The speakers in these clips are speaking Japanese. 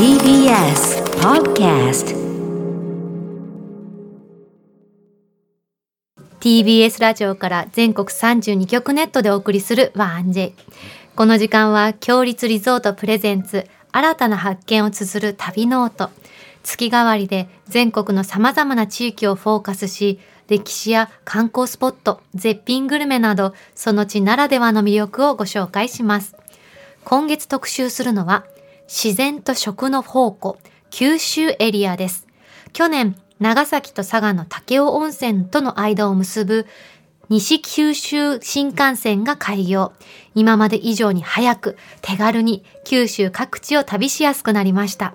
TBS Podcast TBS ラジオから全国32局ネットでお送りする 1J この時間は共立リゾートプレゼンツ新たな発見を綴る旅ノオト。月替わりで全国の様々な地域をフォーカスし歴史や観光スポット絶品グルメなどその地ならではの魅力をご紹介します。今月特集するのは自然と食の宝庫九州エリアです去年長崎と佐賀の武雄温泉との間を結ぶ西九州新幹線が開業。今まで以上に早く、手軽に九州各地を旅しやすくなりました。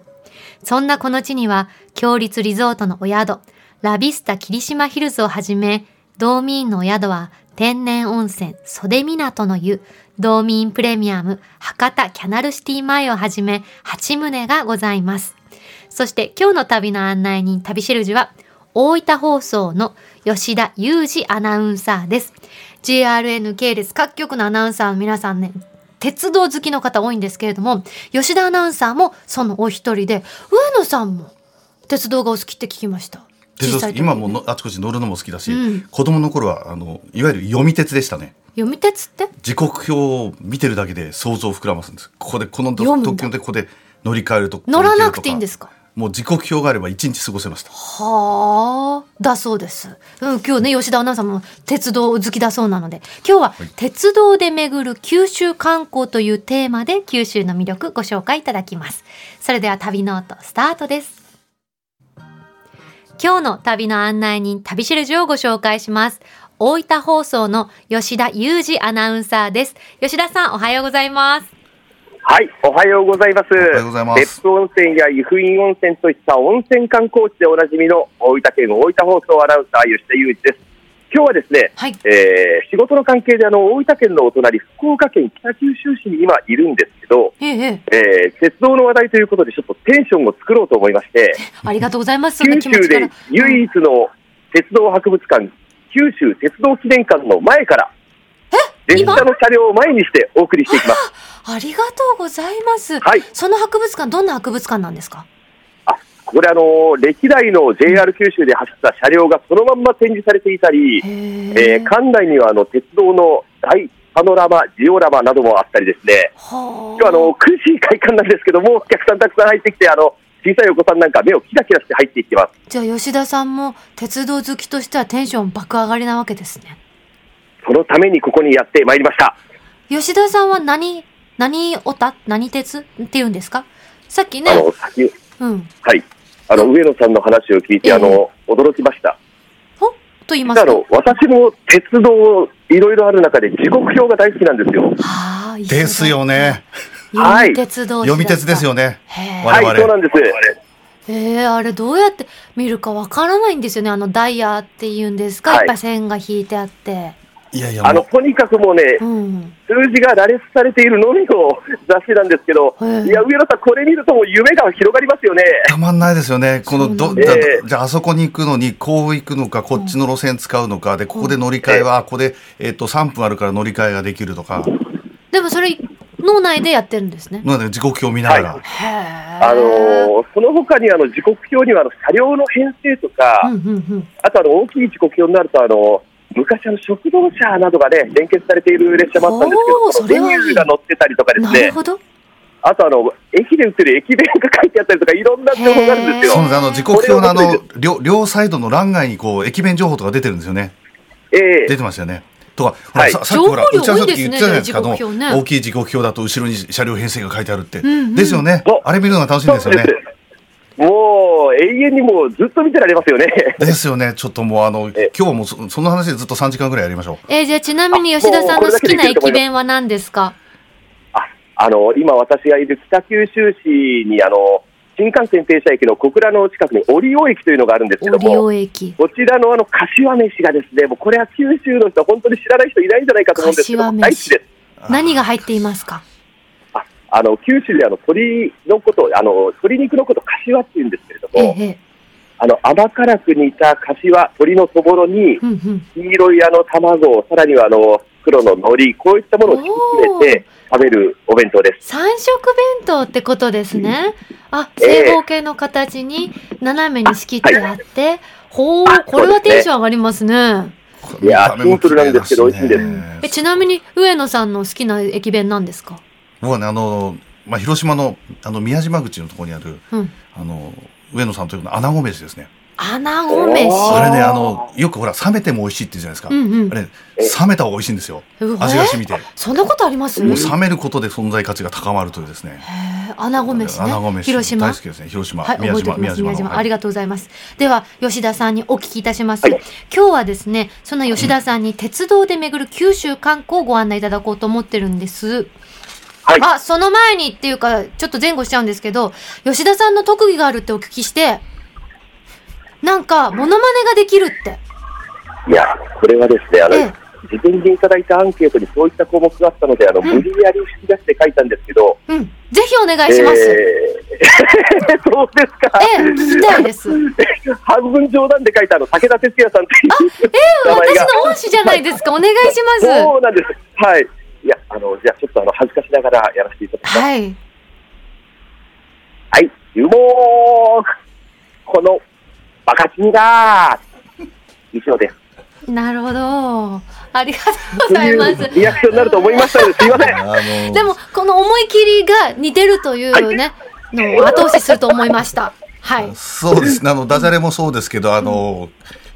そんなこの地には、強立リゾートのお宿、ラビスタ霧島ヒルズをはじめ、道民のお宿は天然温泉袖港の湯、道民プレミアム博多キャナルシティ前をはじめ8棟がございます。そして今日の旅の案内人旅しるじは大分放送の吉田裕二アナウンサーです。JRN 系列各局のアナウンサーの皆さんね、鉄道好きの方多いんですけれども、吉田アナウンサーもそのお一人で、上野さんも鉄道がお好きって聞きました。鉄道小さい時今ものあちこち乗るのも好きだし、うん。子供の頃はあのいわゆる読み鉄でしたね。読み鉄って？時刻表を見てるだけで想像を膨らますんです。ここでこの特急でここで乗り換えると乗らなくていいんですすか。もう時刻表があれば一日過ごせましたはあ、だそうです。うん、今日ね、吉田アナウンサーも鉄道好きだそうなので、今日は鉄道で巡る九州観光というテーマで九州の魅力ご紹介いただきます。それでは旅ノートスタートです。今日の旅の案内人、旅しるじをご紹介します。大分放送の吉田裕二アナウンサーです。吉田さん、おはようございます。はい、おはようございます。おはようございます別府温泉や湯布院温泉といった温泉観光地でおなじみの大分県大分放送アナウンサー吉田裕二です。今日はですね、はいえー仕事の関係であの大分県のお隣福岡県北九州市に今いるんですけど、ええ、ええ、えー鉄道の話題ということでちょっとテンションを作ろうと思いまして、ありがとうございます。九州で。唯一の鉄道博物館、九州鉄道記念館の前から、列車の車両を前にしてお送りしていきます。ありがとうございます。はいその博物館、どんな博物館なんですか？あこれあの歴代の JR 九州で走った車両がそのまんま展示されていたり、へえー館内にはあの鉄道の大パノラマ、ジオラマなどもあったりですね、は今日あの9時開館なんですけども、お客さんたくさん入ってきて、あの小さいお子さんなんか目をキラキラして入っていってます。じゃあ吉田さんも鉄道好きとしてはテンション爆上がりなわけですね。そのためにここにやってまいりました。吉田さんは何、何オタ何鉄って言うんですか？さっきねあ、の先うん。はい、あの上野さんの話を聞いて、ええあの驚きました。ほ？と言いますと？私も鉄道いろいろある中で時刻表が大好きなんですよ。はあ、ですよ。ね読み鉄道読み鉄ですよね。はい、そうなんです。えー、あれどうやって見るかわからないんですよね。あのダイヤっていうんですか、はいい、っぱい線が引いてあって。いやいやあのとにかくもうね、うん。数字が羅列されているのみの雑誌なんですけど、いや、上野さん、これ見るともう夢が広がりますよね。たまんないですよねこのどええじゃああそこに行くのにこう行くのかこっちの路線使うのかでここで乗り換えはここでえっと3分あるから乗り換えができるとかでもそれ、脳内でやってるんですね。なので時刻表を見ながら、はへえ。あのーその他にあの時刻表にはあの車両の編成とか、うんうんうん。あとあの大きい時刻表になるとあの、昔あの食堂車などがね、連結されている列車もあったんですけど、おーそれはいいメニューが載ってたりとかですね、なるほど。あとあの、駅で売ってる駅弁が書いてあったりとか、いろんな情報があるんですよ。そうなんです。あの時刻表のあの両両サイドの欄外にこう駅弁情報とか出てるんですよね。ええ。出てましたよね。とか、ほらはい。ささっきほら情報量うちはさっき多いですね。言ってたじゃないですかね大きい時刻表だと後ろに車両編成が書いてあるって、んうん。ですよね。あれ見るのが楽しいんですよね。そうですもう永遠にもうずっと見てられますよね。ですよねちょっともうあのえ今日はもうそその話でずっと3時間ぐらいやりましょうえーじゃあちなみに吉田さんの好きな駅弁は何ですか？ああの今、私がいる北九州市にあの新幹線停車駅の小倉の近くに折尾駅というのがあるんですけどオリオも、駅。こちらのあの柏飯がですね、もうこれは九州の人は本当に知らない人いないんじゃないかと思うんですけど、大好きです。何が入っていますか？ああの九州であの鶏のこと、あの鶏肉のこと、柏って言うんですけれども。あの甘辛く煮た柏、鶏のそぼろに、うんうん。黄色いあの卵、さらにはあの黒の海苔、こういったものを敷き詰めて食べるお弁当です。三色弁当ってことですね。あ、ええ正方形の形に斜めに仕切ってあって、ほうあ、これはテンション上がりますね。いやーシンプルなんですけど美味しいんですえ、ちなみに上野さんの好きな駅弁なんですか？僕はね、あの、まあ、広島の、あの、宮島口のところにある、うん。あの、上野さんというの穴子飯ですね。穴子飯。あれね、あの、よくほら、冷めても美味しいって言うじゃないですか。うんうんあれ、冷めた方が美味しいんですよ。味が染みて。そんなことあります？もう冷めることで存在価値が高まるというですね。穴子飯ね。穴子飯。広島？大好きですね。広島。はい、宮島、覚えておきます。宮島、のありがとうございます。では、吉田さんにお聞きいたします。はい今日はですね、その吉田さんに鉄道で巡る九州観光をご案内いただこうと思ってるんです。はいあ、その前にっていうか、ちょっと前後しちゃうんですけど、吉田さんの特技があるってお聞きして、なんか、モノマネができるって。いや、これはですね、あの、ええ事前にいただいたアンケートにそういった項目があったので、あの、うん無理やり引き出して書いたんですけど、うん。ぜひお願いします。えー そうですか？ええ聞きたいです。半分冗談で書いたあの、武田鉄矢さんっていう名前私が。の恩師じゃないですか。お願いします。そうなんです。はい。あの、じゃあちょっとあの、恥ずかしながらやらせていただきます。はい。はい。ゆもーこの、バカチンが以上です。なるほど。ありがとうございます。リアクションになると思いましたので、すいません。あの、でも、この思い切りが似てるというね、のを後押しすると思いました。はい。そうですね。あの、ダジャレもそうですけど、あの、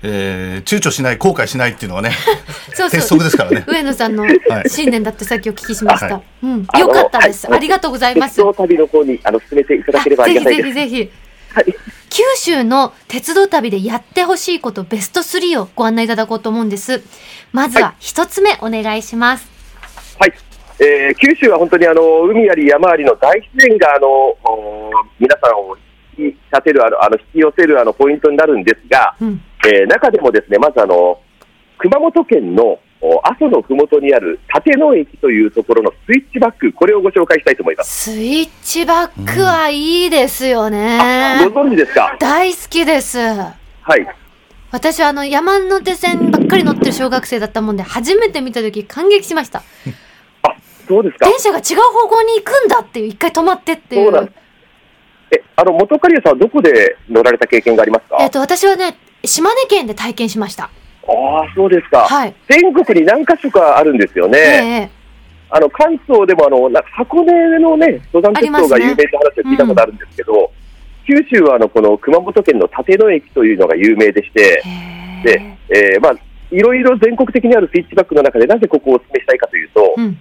えー躊躇しない、後悔しないっていうのはね、そう鉄そう。則ですからね。上野さんのはい信念だってさっきお聞きしました。はうん。よかったです。はいありがとうございます。鉄道旅の方に、あの、進めていただければありぜひがたいです。ぜひぜひ。はい。九州の鉄道旅でやってほしいことベスト3をご案内いただこうと思うんです。まずは一つ目お願いします。はい。えー九州は本当にあの、海あり山ありの大自然が、あの、お皆さんを引き立てる、あの、あの引き寄せる、あの、ポイントになるんですが、うん。えー中でもですね、まずあの、熊本県のお阿蘇のふもとにある立野駅というところのスイッチバック、これをご紹介したいと思います。スイッチバックはいいですよね。ご存知ですか？大好きです。はい。私はあの山手線ばっかり乗ってる小学生だったもんで初めて見た時感激しましたあ、そうですか？電車が違う方向に行くんだっていう一回止まってっていそうなんうですえ、あの、元カリアさんはどこで乗られた経験がありますかえっと私はね島根県で体験しました。ああ、そうですか。はい。全国に何か所かあるんですよね。ええあの関東でもあの箱根のね登山鉄道が有名って話を聞いたことあるんですけど、九州はあのこの熊本県の立野駅というのが有名でして、へでええーまあいろいろ全国的にあるスイッチバックの中でなぜここをお勧めしたいかというと、うん。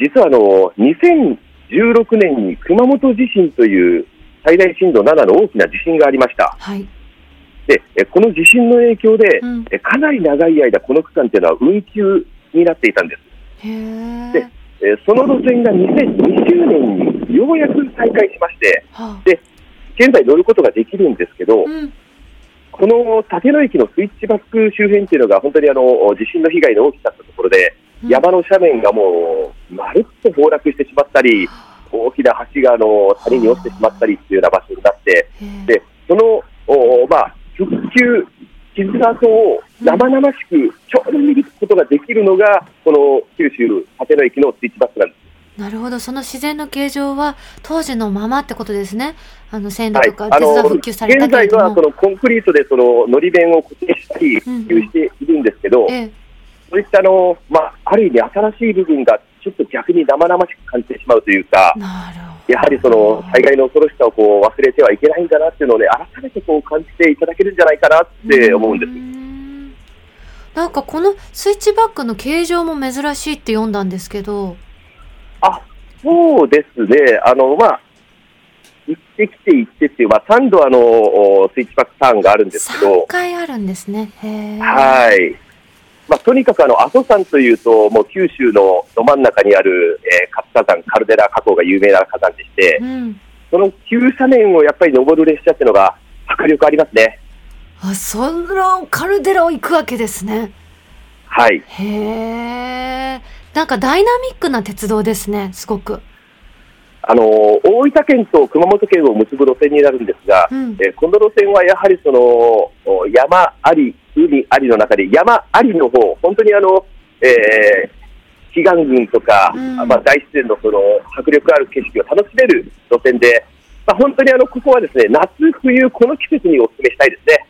実はあの2016年に熊本地震という最大震度7の大きな地震がありました。はいで、えこの地震の影響で、うん。えかなり長い間この区間というのは運休になっていたんです。でえーその路線が2020年にようやく再開しまして、はあ。現在乗ることができるんですけど、うん。この立野駅のスイッチバック周辺っていうのが、本当にあの地震の被害の大きかったところで、うん。山の斜面がもう、まるっと崩落してしまったり、大きな橋があの谷に落ちてしまったりっていうような場所になって、でその、おまあ、復旧、傷跡を生々しくちょうど見ることができるのが、この九州立野駅のスイッチバックなんです。なるほど。その自然の形状は当時のままってことですね。あの線路はい。とか、復旧された現在はそのコンクリートでそののり弁を固定したり、うんうん。普及しているんですけど、ええ。そういったあの、まあ、ある意味、新しい部分がちょっと逆に生々しく感じてしまうというか、なるほどやはりその災害の恐ろしさをこう忘れてはいけないんだなっていうのをね、改めてこう感じていただけるんじゃないかなって思うんです。んなんかこのスイッチバックの形状も珍しいって読んだんですけど、あそうですね、あのまあ、行ってきて行ってっていう、まあ、3度あのおスイッチバックターンがあるんですけ3ど、回あるんですね。はい。まあ、とにかくあの阿蘇山というと、もう九州のど真ん中にある、えー活火山、カルデラ火口が有名な火山でして、うん。その急斜面をやっぱり登る列車っていうのが迫力ありますね。あ、そのカルデラを行くわけですね。はい。へえ。なんかダイナミックな鉄道ですね、すごく。あの大分県と熊本県を結ぶ路線になるんですが、うん。えーこの路線はやはりそのお山あり、海ありの中で山ありの方、本当にあの、えー奇岩群とか、うん。まあ、大自然のその迫力ある景色を楽しめる路線で、まあ、本当にあのここはですね夏、冬、この季節にお勧めしたいですね。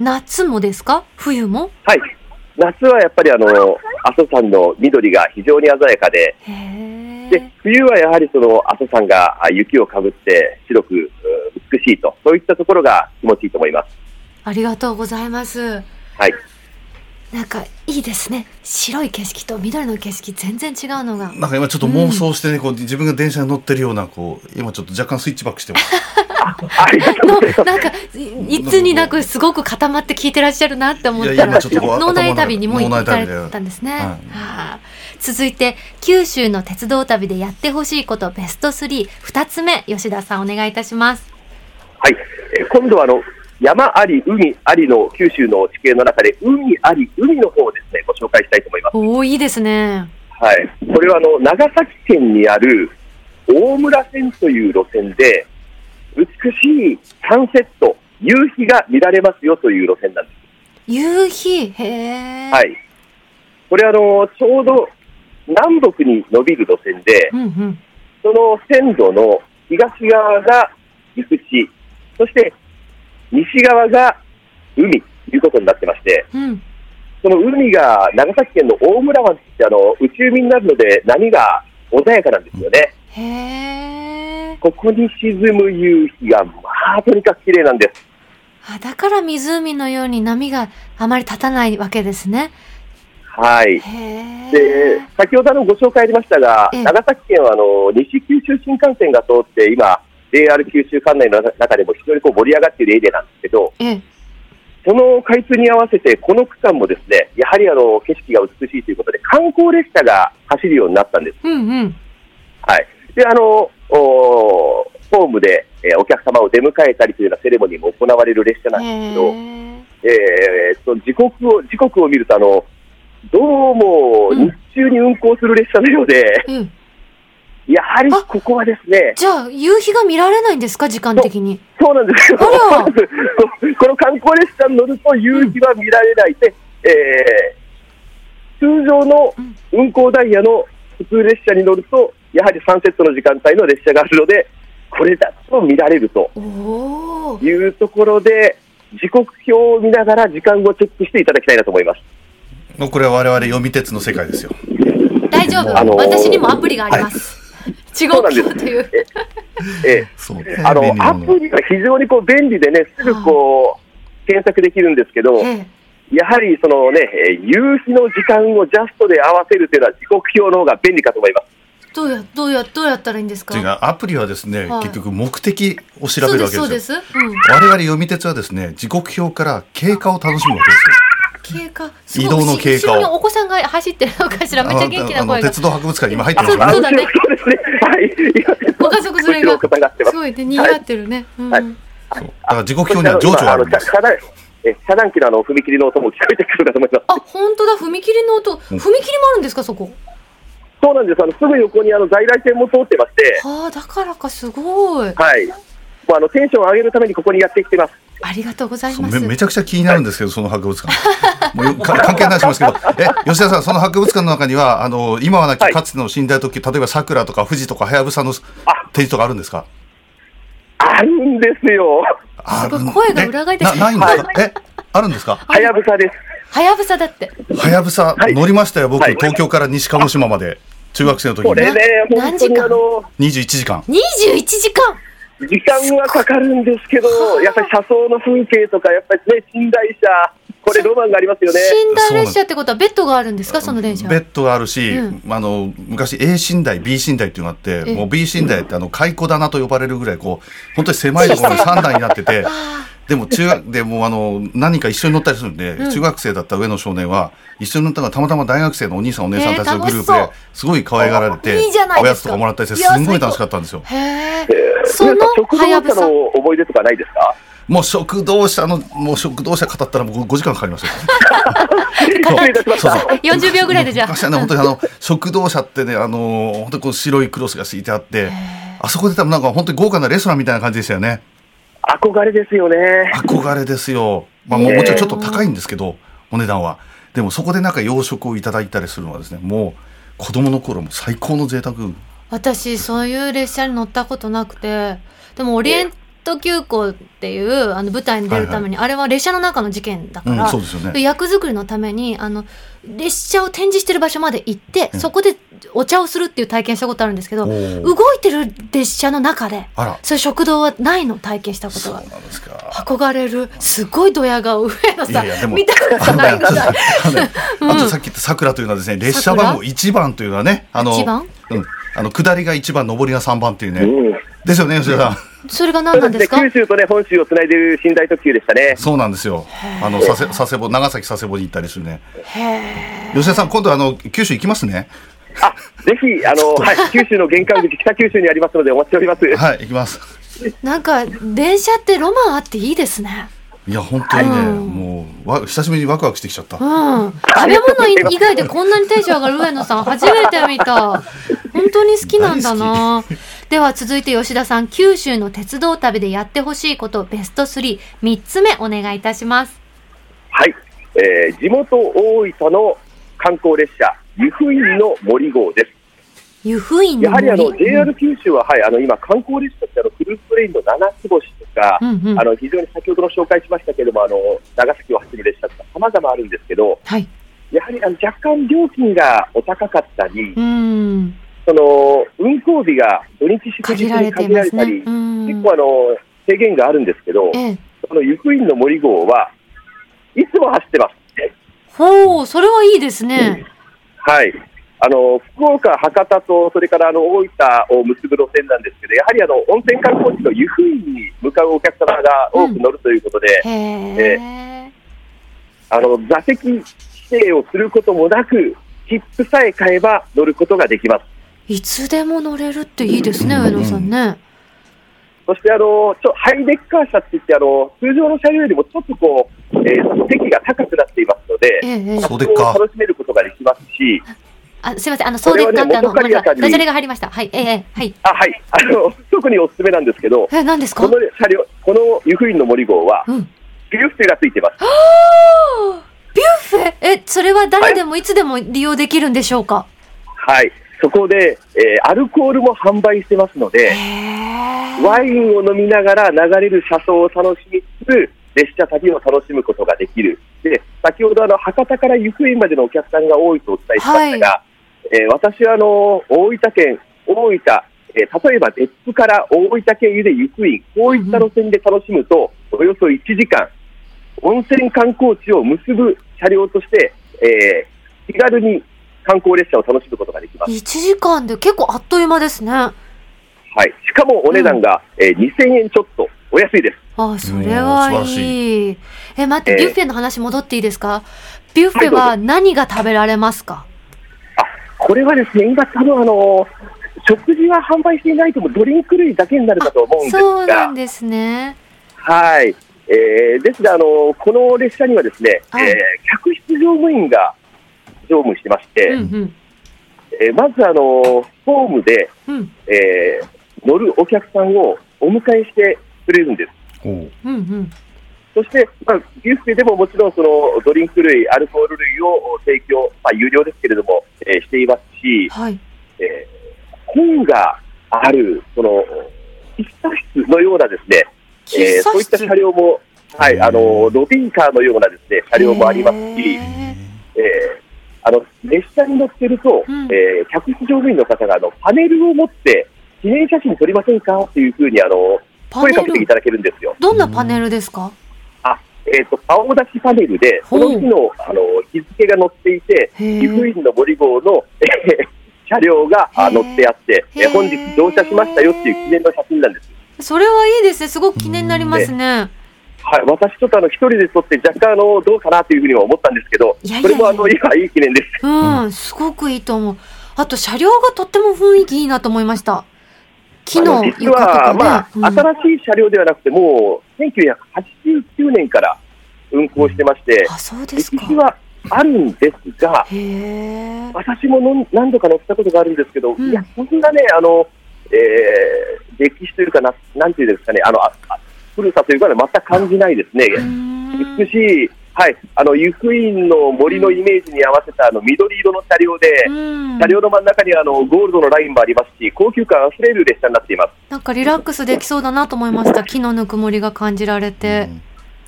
夏もですか？冬も？はい夏はやっぱりあの阿蘇山の緑が非常に鮮やかで、へで冬はやはりその阿蘇山があ雪をかぶって白くう美しいと、そういったところが気持ちいいと思います。ありがとうございます。はいなんかいいですね。白い景色と緑の景色全然違うのが。なんか今ちょっと妄想してね、こう自分が電車に乗ってるようなこう今ちょっと若干スイッチバックしてます。ありがとうございます。なんかいいつになくすごく固まって聞いてらっしゃるなって思ったら今ちょっとこう脳内旅にも行脳かれ内旅でたんですね、はいはあ続いて九州の鉄道旅でやってほしいことベスト32つ目吉田さんお願いいたしますはい、えー今度はあの山あり、海ありの九州の地形の中で、海あり、海の方をですね、ご紹介したいと思います。おおいいですね。はい、これはあの長崎県にある大村線という路線で、美しいサンセット、夕日が見られますよという路線なんです。夕日？へえ、はい、これあの、ちょうど南北に伸びる路線で、うんうん。その線路の東側が陸地、そして西側が海ということになってまして、うんその海が長崎県の大村湾ってあの内海になるので波が穏やかなんですよね。へえここに沈む夕日がまあとにかく綺麗なんです。あだから湖のように波があまり立たないわけですねはい。へでえ、先ほどあのご紹介ありましたが、ええ長崎県はあの西九州新幹線が通って今、JR 九州管内の中でも非常にこう盛り上がっているエリアなんですけど、ええ。その開通に合わせて、この区間もですね、やはりあの景色が美しいということで、観光列車が走るようになったんです。うんうん。はい。で、あの、おホームで、えーお客様を出迎えたりというようなセレモニーも行われる列車なんですけど、へええーっと、時刻を、時刻を見ると、あの、どうもうん。日中に運行する列車のようで、うんやはりここはですね。じゃあ、夕日が見られないんですか、時間的に。そうなんですよ。この観光列車に乗ると夕日は見られないで、うん、えー、通常の運行ダイヤの普通列車に乗ると、やはりサンセットの時間帯の列車があるので、これだと見られるというところで、時刻表を見ながら時間をチェックしていただきたいなと思います。もうこれは我々読み鉄の世界ですよ。大丈夫、あのー、私にもアプリがあります。はい違うなんですっていう。ええ、そうあのアプリが非常にこう便利でね、すぐこう検索できるんですけど、やはりそのね、夕日の時間をジャストで合わせるというのは、時刻表の方が便利かと思います。どうやどうやどうやったらいいんですか？違うアプリはですね、はい、結局目的を調べるわけです。そうです、我々読み鉄はですね、時刻表から経過を楽しむわけですよ。経過。移動の経過を後ろにお子さんが走ってるのかしら。めっちゃ元気な声が。鉄道博物館に今入ってあますよねそうだねそうですね。はい。ご家族連れがすすごいね賑わってるね。うん。はいだから時刻表には情緒があるんです遮断え遮断機のあの踏切の音も聞こえてくるかと思います。あ本当だ踏切の音踏切もあるんですかそこ？そうなんです。あのすぐ横にあの在来線も通ってまして、はあだからかすごい。はい。もうあのテンションを上げるためにここにやってきてます。ありがとうございます。めめちゃくちゃ気になるんですけど、その博物館。もう関係ないしますけど、え、吉田さん、その博物館の中には、あの、今はなはいきかつての寝台特急、例えば桜とか富士とかはやぶさの展示とかあるんですか？あるんですよ。あるん声が裏返ってなないんですか、え、あるんですか？はやぶさです。はやぶさだって。はやぶさ、はい乗りましたよ、僕、はい東京から西鹿児島まで。中学生の時にこれね、何時間？あの、21時間。21時間。時間はかかるんですけどはあ、やっぱり車窓の風景とか、やっぱりね、寝台車、これロマンがありますよね。寝台列車ってことはベッドがあるんですか？その電車。ベッドがあるし、うん。あの昔 A 寝台 B 寝台っていうのがあってええ。もう B 寝台ってあの蚕棚と呼ばれるぐらいこう本当に狭いところに3段になってて あでも中学でもうあの何人か一緒に乗ったりするんで、うん。中学生だった上の少年は一緒に乗ったのがたまたま大学生のお兄さんお姉さんたちのグループですごい可愛がられておやつとかもらったりしてすんごい楽しかったんですよ。ー。へえ。えーその皆さん食はやぶさの思い出とかないですか？もう食堂車のもう食堂車語ったらもう5時間かかりますよ。失礼いたしました。そうそう40秒ぐらいでじゃあ。昔はね、本当にあの、食堂車ってね、あの、本当にこう白いクロスが敷いてあって、あそこで多分なんか本当に豪華なレストランみたいな感じでしたよね。憧れですよね。憧れですよ。まあもうもちろんちょっと高いんですけど、お値段は。でもそこでなんか洋食をいただいたりするのはですね、も子供の頃も最高の贅沢私そういう列車に乗ったことなくてでもオリエント急行っていうあの舞台に出るために、あれは列車の中の事件だかうんら、そうですよね。で役作りのためにあの列車を展示してる場所まで行って、うん。そこでお茶をするっていう体験したことあるんですけど動いてる列車の中でそういう食堂はないの体験したことが憧れるすごいドヤ顔上野さん見たことないぐらいあのね あとさっき言った桜というのはですね列車番号1番というのはねあの一番？うんあの下りが1番上りが3番っていうね、うん。ですよね吉田さん。それが何なんですすか？ね、九州とね、本州をつないでいる寝台特急でしたね。そうなんですよ。あの佐世佐世保長崎佐世保に行ったりするね。へ吉田さん今度あの九州行きますね。あ、ぜひ、あの、はい、九州の玄関口、北九州にありますので、お待ちしております。はい行きます。えなんか電車ってロマンあっていいですね。いや本当にね、うん。もうわ久しぶりにワクワクしてきちゃった、うん、食べ物以外でこんなにテンション上がる上野さん初めて見た本当に好きなんだな。では続いて吉田さん九州の鉄道旅でやってほしいことベスト33つ目お願いいたします。はい、えー地元大分の観光列車、湯布院の森号です。湯布院のやはりあの森 JR 九州は、はい、あの今、観光列車ってあのクルーズトレインの七つ星とか、うんうん。あの非常に先ほどの紹介しましたけれども、あの長崎を走る列車とか、さまざまあるんですけど、はい。やはりあの若干料金がお高かったり、うんその運行日が土日祝日に限られたり、うん。結構あの制限があるんですけど、ええ。この湯布院の森号はいつも走ってます。ほうそれはいいですね。はい。あの福岡、博多と、それからあの大分を結ぶ路線なんですけど、やはりあの温泉観光地の湯布院に向かうお客様が多く乗るということで、へえ。あの座席指定をすることもなく、切符さえ買えば乗ることができます。いつでも乗れるっていいですね上野さんね。そしてあのちょハイデッカー車って言ってあの、通常の車両よりもちょっとこう、えー席が高くなっていますので、ええええ。そうでっか。楽しめることができますし、あすいませんあのそうでっかってあのダジャレが入りました。はいええはい。あはい。あの特におすすめなんですけど、え何ですか？この車両、この湯布院の森号は、うん。ビュッフェがついてます。ビュッフェ？え、それは誰でもいつでも利用できるんでしょうか、はい、そこで、えーアルコールも販売してますので、ワインを飲みながら流れる車窓を楽しみつつ、列車旅を楽しむことができる。で、先ほどあの博多から湯布院までのお客さんが多いとお伝えしましたが、えー私はあの大分県、大分、えー例えば別府から大分県湯で湯布院、こういった路線で楽しむと、およそ1時間、温泉観光地を結ぶ車両として、えー気軽に観光列車を楽しむことができます。1時間で結構あっという間ですね。あはい、しかもお値段が、えー2000円ちょっと、お安いです。それはいい。え、待って、えービュッフェの話戻っていいですか？ビュッフェは何が食べられますか、あこれはですね、今、多分あの食事は販売していないとも、ドリンク類だけになるかと思うんですそうながん、ですね。はいえーですがあの、この列車にはですね、はいえー客室乗務員が乗務してまして、うんうん。えーまずあのホームで、うんえー乗るお客さんをお迎えしてくれるんです。おううんうん。そして、まあ、ビュッフェでももちろんそのドリンク類、アルコール類を提供、まあ、有料ですけれども、えーしていますし、はい。えー本がある、その、喫茶室のようなですね、えーそういった車両も、はい、あの、ロビンカーのようなですね、車両もありますし、えーあの、列車に乗ってると、うん。えー客室乗務員の方が、あの、パネルを持って、記念写真撮りませんか？っていうふうに、あの、声かけていただけるんですよ。どんなパネルですか？あ、えっ、と、青出しパネルで、ほそうの日の、あの、日付が載っていて、へー。湯布院の森号の、えー車両があへー。載ってあって、えへー。本日乗車しましたよっていう記念の写真なんです。それはいいですね。すごく記念になりますね。はい、私ちょっとあの一人で撮って若干あのどうかなというふうには思ったんですけど、いやいやいやそれもあの今いい記念です。うん、すごくいいと思う。あと車両がとっても雰囲気いいなと思いました。木あのの実は。まあ、うん新しい車両ではなくて、もう1989年から運行してまして、あ、そうですか。歴史はあるんですが。私もの何度か乗ったことがあるんですけど、うんいや、そんなね、あの、えー歴史というかな、なんていうんですかね、あの、ああ古さというかね、全く感じないですね。美しいはい、あの湯布院の森のイメージに合わせたあの緑色の車両で、うん車両の真ん中にはあのゴールドのラインもありますし、高級感あふれる列車になっています。なんかリラックスできそうだなと思いました。木のぬくもりが感じられて。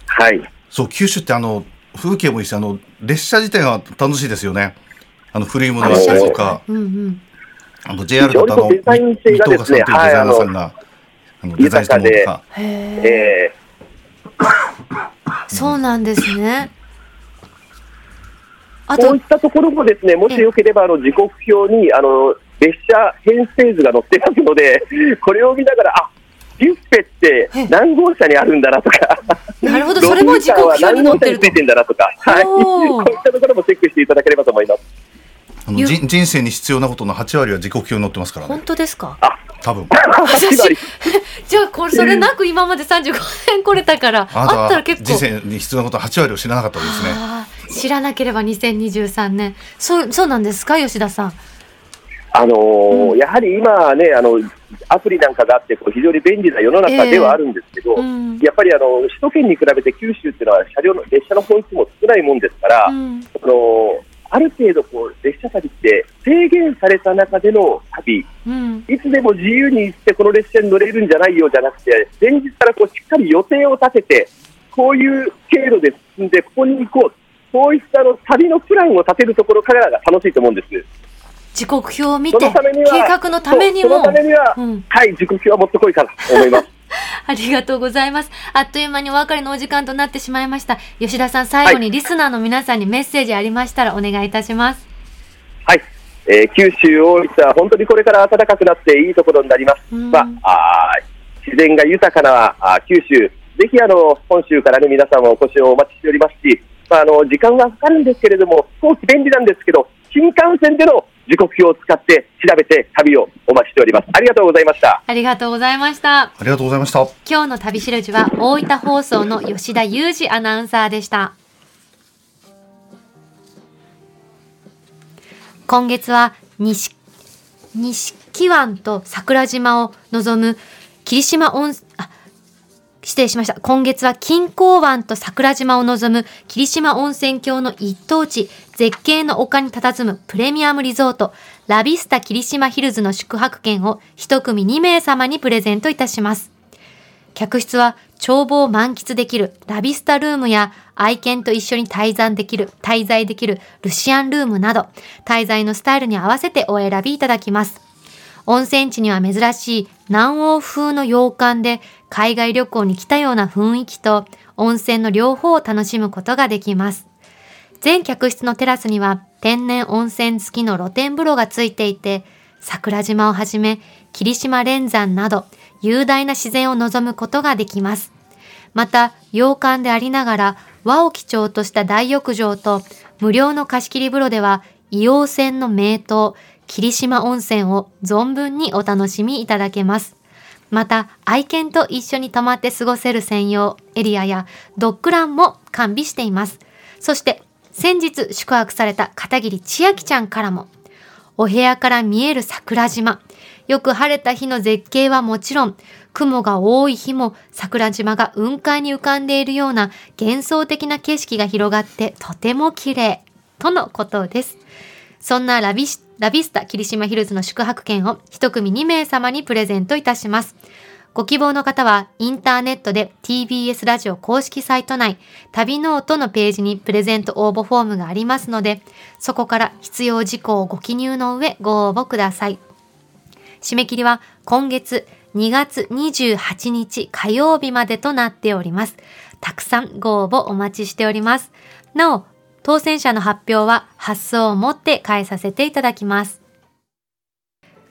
はい、そう九州ってあの風景もいいしあの列車自体が楽しいですよねあの古いものだったりとかうんうん。あの JR だとあの非常にデザイン性水がですね戸岡さんというデザイナーさんが、あのデザインした。ものとかへえ。えそうなんですね。あー、こういとっ、たところもですね、もしよければあの時刻表にあの列車編成図が載ってますので、これを見ながら、あビュッフェって何号車にあるんだなとか、なるほど、それも時刻表に載ってると。てんだなとか、はい、こういったところもチェックしていただければと思います。あの人人生に必要なことの8割は時刻表に載ってますから本ね当ですか？多分 じゃあ、これ、それなく今まで35年来れたから、あったらは結構。人生に必要なことの8割を知らなかったですね知らなければ2023年。そう、そうなんですか吉田さん。あのーうんやはり今ね、あのアプリなんかがあって、こう非常に便利な世の中ではあるんですけど、うん。やっぱりあの首都圏に比べて九州っていうのは車両の列車の本数も少ないもんですから、うんあのある程度こう列車旅って制限された中での旅、うん。いつでも自由に行ってこの列車に乗れるんじゃないよじゃなくて、前日からこうしっかり予定を立てて、こういう経路で進んでここに行こう、そういったあの旅のプランを立てるところからが楽しいと思うんです。時刻表を見そて、計画のためにもそのた。めには、うんはい、時刻表は持ってこいかなと思います。ありがとうございます。あっという間にお別れのお時間となってしまいました。吉田さん、最後にリスナーの皆さんにメッセージありましたらお願いいたします。はい、えー九州、大分は本当にこれから暖かくなっていいところになります。うんまあ、自然が豊かなあー九州、ぜひあの本州から、ね、皆さんもお越しをお待ちしておりますし、まあ、あの時間はかかるんですけれども、飛行機便利なんですけど、新幹線での時刻表を使って調べて旅をお待ちしております。ありがとうございました。ありがとうございました。ありがとうございました今日の旅しるじは大分放送の吉田裕二アナウンサーでした。今月は西錦湾と桜島を望む霧島温あ失礼しました。今月は金港湾と桜島を望む霧島温泉郷の一等地、絶景の丘に佇むプレミアムリゾート、ラビスタ霧島ヒルズの宿泊券を一組2名様にプレゼントいたします。客室は眺望を満喫できるラビスタルームや愛犬と一緒に滞在できる、滞在できるルシアンルームなど、滞在のスタイルに合わせてお選びいただきます。温泉地には珍しい南欧風の洋館で海外旅行に来たような雰囲気と温泉の両方を楽しむことができます。全客室のテラスには天然温泉付きの露天風呂がついていて、桜島をはじめ霧島連山など雄大な自然を望むことができます。また、洋館でありながら和を基調とした大浴場と無料の貸し切り風呂では硫黄泉の名湯、霧島温泉を存分にお楽しみいただけます。また、愛犬と一緒に泊まって過ごせる専用エリアやドッグランも完備しています。そして、先日宿泊された片桐千秋ちゃんからも、お部屋から見える桜島。よく晴れた日の絶景はもちろん、雲が多い日も桜島が雲海に浮かんでいるような幻想的な景色が広がってとても綺麗。とのことです。そんなラビシラビスタ霧島ヒルズの宿泊券を一組2名様にプレゼントいたします。ご希望の方はインターネットで TBS ラジオ公式サイト内旅ノオトのページにプレゼント応募フォームがありますのでそこから必要事項をご記入の上ご応募ください。締め切りは今月2月28日火曜日までとなっております。たくさんご応募お待ちしております。なお、当選者の発表は発送をもって返させていただきます。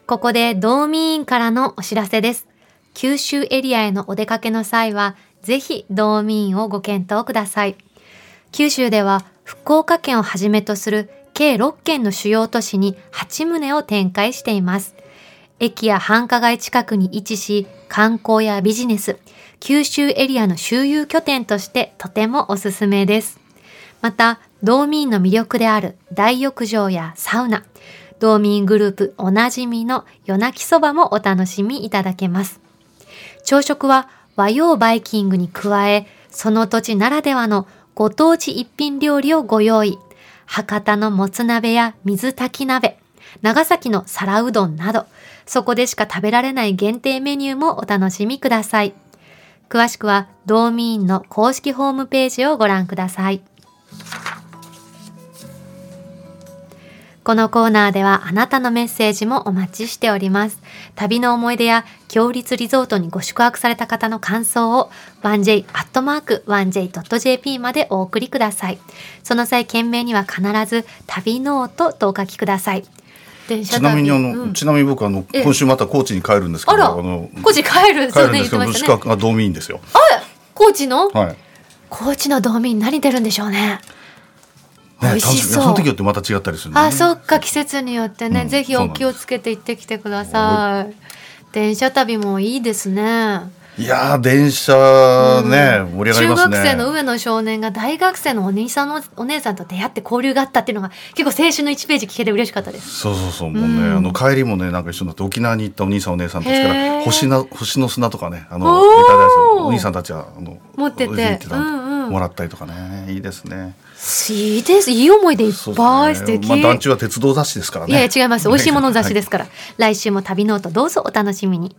ここで道民員からのお知らせです。九州エリアへのお出かけの際は、ぜひ道民員をご検討ください。九州では福岡県をはじめとする計6県の主要都市に8棟を展開しています。駅や繁華街近くに位置し、観光やビジネス、九州エリアの周遊拠点としてとてもおすすめです。また、道民の魅力である大浴場やサウナ、道民グループおなじみの夜泣きそばもお楽しみいただけます。朝食は和洋バイキングに加え、その土地ならではのご当地一品料理をご用意。博多のもつ鍋や水炊き鍋、長崎の皿うどんなど、そこでしか食べられない限定メニューもお楽しみください。詳しくは、道民の公式ホームページをご覧ください。このコーナーではあなたのメッセージもお待ちしております。旅の思い出や強立リゾートにご宿泊された方の感想を 1j.1j.jp までお送りください。その際、件名には必ず旅ノートとお書きください。電車ちなみにあの、うんちなみに僕あのええ今週また高知に帰るんですけどあらの高知帰るんですけど言ってましたね宿泊が道民ですよ高知の、はい高知の道民何出るんでしょうね。美味しそうその時よってまた違ったりするねあ、そっか季節によってね、うんぜひお気をつけて行ってきてください。電車旅もいいですね。いやー電車ね、盛り上がりますね中学生の上の少年が大学生のお兄さんのお姉さんと出会って交流があったっていうのが結構青春の1ページ聞けて嬉しかったです。そうそうそうもうね、うんあの帰りもねなんか一緒になって沖縄に行ったお兄さんお姉さんたちかへらー星の星の砂とかねあのお兄さんたちはあの持っててうんうんもらったりとかねいいですねいいです。いい思い出いっぱい素敵。まあ団地は鉄道雑誌ですからねいやいや違います。美味しいもの雑誌ですから。来週も旅ノートどうぞお楽しみに。